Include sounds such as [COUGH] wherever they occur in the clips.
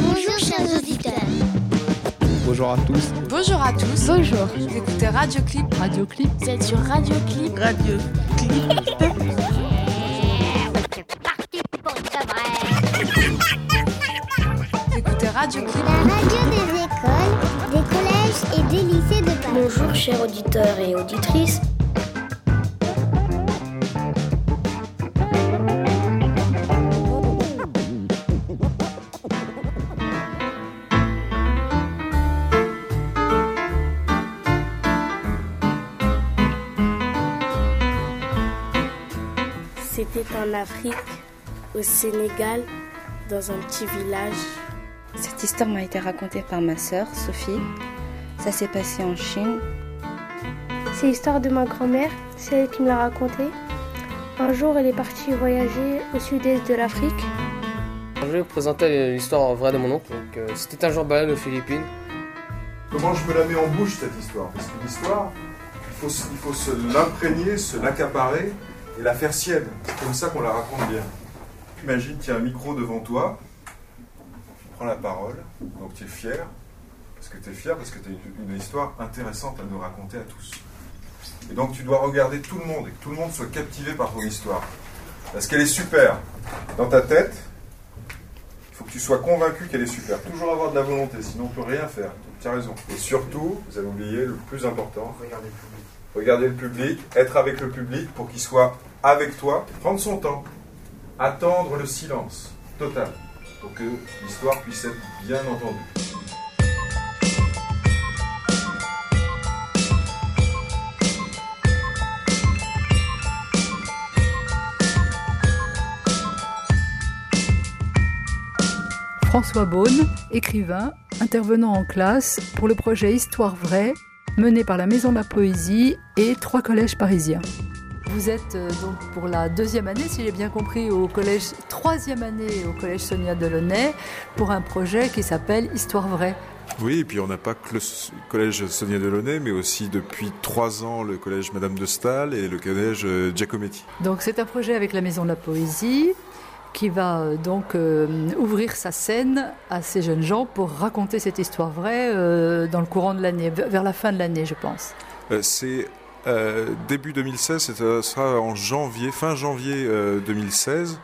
Bonjour chers auditeurs. Bonjour à tous. Bonjour à tous. Bonjour. Vous écoutez Radio Clip. Radio Clip. Vous êtes sur Radio Clip. Radio C'est parti pour. Vous écoutez Radio Clip. La radio des écoles, des collèges et des lycées de Paris. Bonjour chers auditeurs et auditrices. En Afrique, au Sénégal, dans un petit village. Cette histoire m'a été racontée par ma sœur, Sophie. Ça s'est passé en Chine. C'est l'histoire de ma grand-mère, c'est elle qui me l'a racontée. Un jour, elle est partie voyager au sud-est de l'Afrique. Je vais vous présenter l'histoire vraie de mon oncle. Donc, euh, C'était un jour baleine aux Philippines. Comment je me la mets en bouche cette histoire? Parce qu'une histoire, il faut, se- il faut se l'imprégner, se l'accaparer et la faire sienne. C'est comme ça qu'on la raconte bien. Imagine qu'il y a un micro devant toi, tu prends la parole, donc tu es fier. Parce que tu es fier, parce que tu as une, une histoire intéressante à nous raconter à tous. Et donc tu dois regarder tout le monde et que tout le monde soit captivé par ton histoire. Parce qu'elle est super. Dans ta tête, il faut que tu sois convaincu qu'elle est super. Toujours avoir de la volonté, sinon on ne peut rien faire. Tu as raison. Et surtout, vous avez oublié le plus important. Regardez le public. Regarder le public, être avec le public pour qu'il soit avec toi, prendre son temps, attendre le silence total pour que l'histoire puisse être bien entendue. François Beaune, écrivain, intervenant en classe pour le projet Histoire vraie, mené par la Maison de la Poésie et trois collèges parisiens. Vous êtes euh, donc pour la deuxième année, si j'ai bien compris, au collège, troisième année au collège Sonia Delaunay, pour un projet qui s'appelle Histoire vraie. Oui, et puis on n'a pas que le collège Sonia Delaunay, mais aussi depuis trois ans le collège Madame de Staël et le collège euh, Giacometti. Donc c'est un projet avec la Maison de la Poésie qui va euh, donc euh, ouvrir sa scène à ces jeunes gens pour raconter cette histoire vraie euh, dans le courant de l'année, vers vers la fin de l'année, je pense. Euh, C'est euh, début 2016, c'est, euh, ce sera en janvier, fin janvier euh, 2016.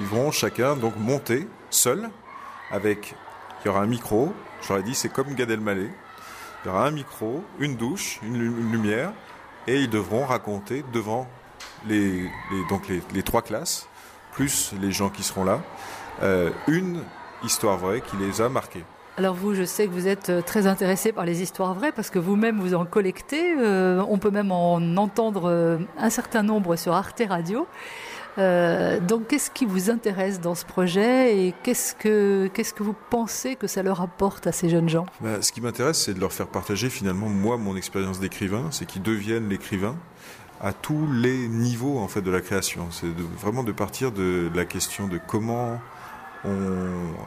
Ils vont chacun donc monter seuls avec, il y aura un micro, ai dit c'est comme Gad Elmaleh, il y aura un micro, une douche, une, lu- une lumière et ils devront raconter devant les, trois classes, plus les gens qui seront là, euh, une histoire vraie qui les a marqués. Alors vous, je sais que vous êtes euh, très intéressé par les histoires vraies parce que vous-même vous en collectez. Euh, on peut même en entendre euh, un certain nombre sur Arte Radio. Donc qu'est-ce qui vous intéresse dans ce projet et qu'est-ce que vous pensez que ça leur apporte à ces jeunes gens? Bah, ce qui m'intéresse, c'est de leur faire partager finalement moi mon expérience d'écrivain, c'est qu'ils deviennent l'écrivain à tous les niveaux en fait de la création. C'est vraiment de partir de la question de comment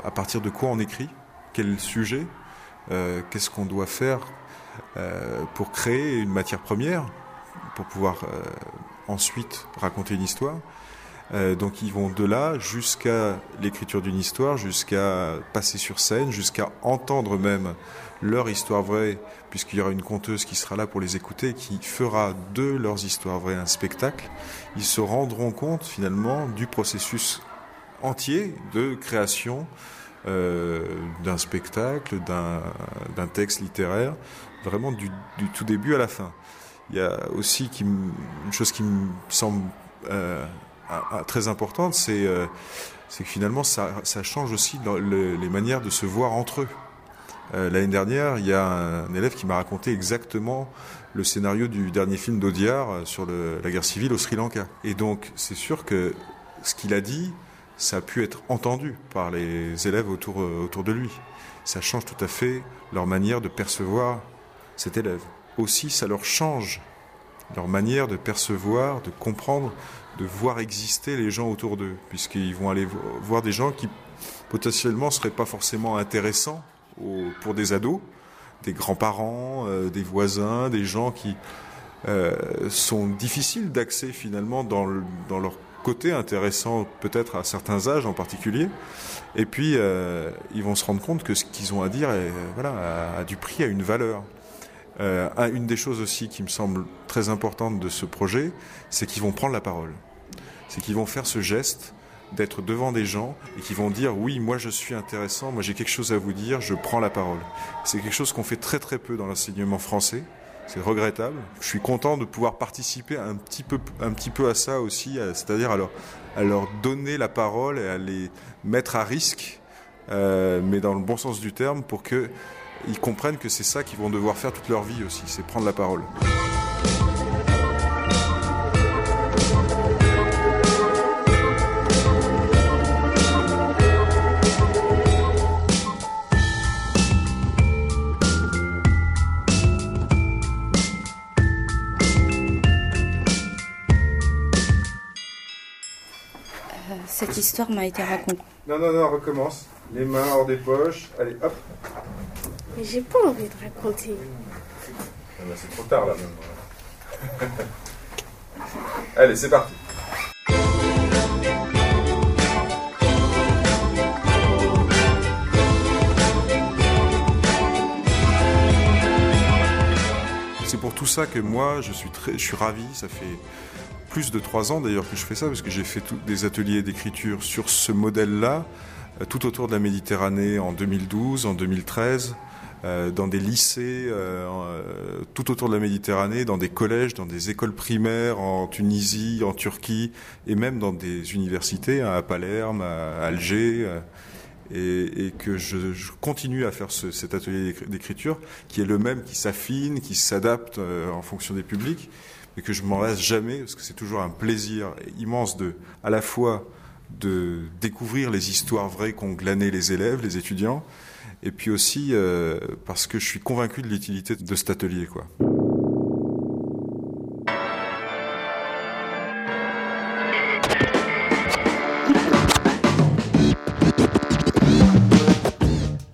à partir de quoi on écrit, quel sujet, euh, qu'est-ce qu'on doit faire euh, pour créer une matière première, pour pouvoir euh, ensuite raconter une histoire. Donc ils vont de là jusqu'à l'écriture d'une histoire, jusqu'à passer sur scène, jusqu'à entendre même leur histoire vraie, puisqu'il y aura une conteuse qui sera là pour les écouter, qui fera de leurs histoires vraies un spectacle. Ils se rendront compte finalement du processus entier de création d'un spectacle, d'un texte littéraire, vraiment du, tout début à la fin. Il y a aussi une chose qui me semble euh, très importante, c'est euh, c'est que finalement ça, change aussi les manières de se voir entre eux. Euh, L'année dernière, il y a un élève qui m'a raconté exactement le scénario du dernier film d'Audiard euh, sur la guerre civile au Sri Lanka. Et donc, c'est sûr que ce qu'il a dit, ça a pu être entendu par les élèves autour, euh, autour de lui. Ça change tout à fait leur manière de percevoir cet élève. Aussi, ça leur change leur manière de percevoir, de comprendre, de voir exister les gens autour d'eux, puisqu'ils vont aller vo- voir des gens qui potentiellement seraient pas forcément intéressants pour des ados, des grands-parents, euh, des voisins, des gens qui euh, sont difficiles d'accès finalement dans, dans leur côté intéressant peut-être à certains âges en particulier. Et puis, euh, ils vont se rendre compte que ce qu'ils ont à dire est, voilà, a, a du prix, a une valeur. Euh, une des choses aussi qui me semble très importante de ce projet, c'est qu'ils vont prendre la parole. C'est qu'ils vont faire ce geste d'être devant des gens et qui vont dire oui, moi je suis intéressant, moi j'ai quelque chose à vous dire, je prends la parole. C'est quelque chose qu'on fait très très peu dans l'enseignement français. C'est regrettable. Je suis content de pouvoir participer un petit peu, un petit peu à ça aussi, c'est-à-dire à leur, donner la parole et à les mettre à risque, euh, mais dans le bon sens du terme, pour que ils comprennent que c'est ça qu'ils vont devoir faire toute leur vie aussi, c'est prendre la parole. Cette histoire m'a été racontée. Non, non, non, recommence. Les mains hors des poches. Allez, hop. Mais j'ai pas envie de raconter. Ah bah, c'est trop tard là même. [LAUGHS] Allez, c'est parti. C'est pour tout ça que moi, je suis très, je suis ravi. Ça fait plus de trois ans d'ailleurs que je fais ça, parce que j'ai fait des ateliers d'écriture sur ce modèle-là, euh, tout autour de la Méditerranée en 2012, en 2013, euh, dans des lycées euh, tout autour de la Méditerranée, dans des collèges, dans des écoles primaires en Tunisie, en Turquie, et même dans des universités, hein, à Palerme, à Alger. et, que je, continue à faire ce- cet atelier d'écri- d'écriture, qui est le même, qui s'affine, qui s'adapte en fonction des publics, mais que je m'en lasse jamais, parce que c'est toujours un plaisir immense de, à la fois de découvrir les histoires vraies qu'ont glanées les élèves, les étudiants, et puis aussi euh, parce que je suis convaincu de l'utilité de cet atelier, quoi.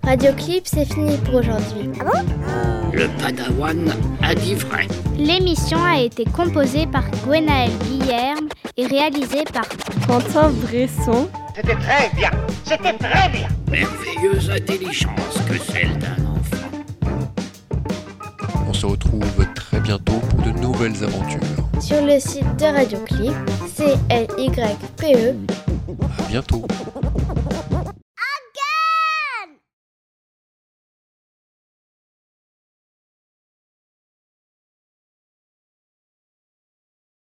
Radioclip, c'est fini pour aujourd'hui. Ah bon? Le padawan a dit vrai. L'émission a été composée par Gwenaël Guillerme et réalisée par Quentin Bresson. C'était très bien. C'était très bien. Merveilleuse intelligence que celle d'un enfant. On se retrouve très bientôt pour de nouvelles aventures. sur le site de Radioclip, C-L-Y-P-E. À bientôt.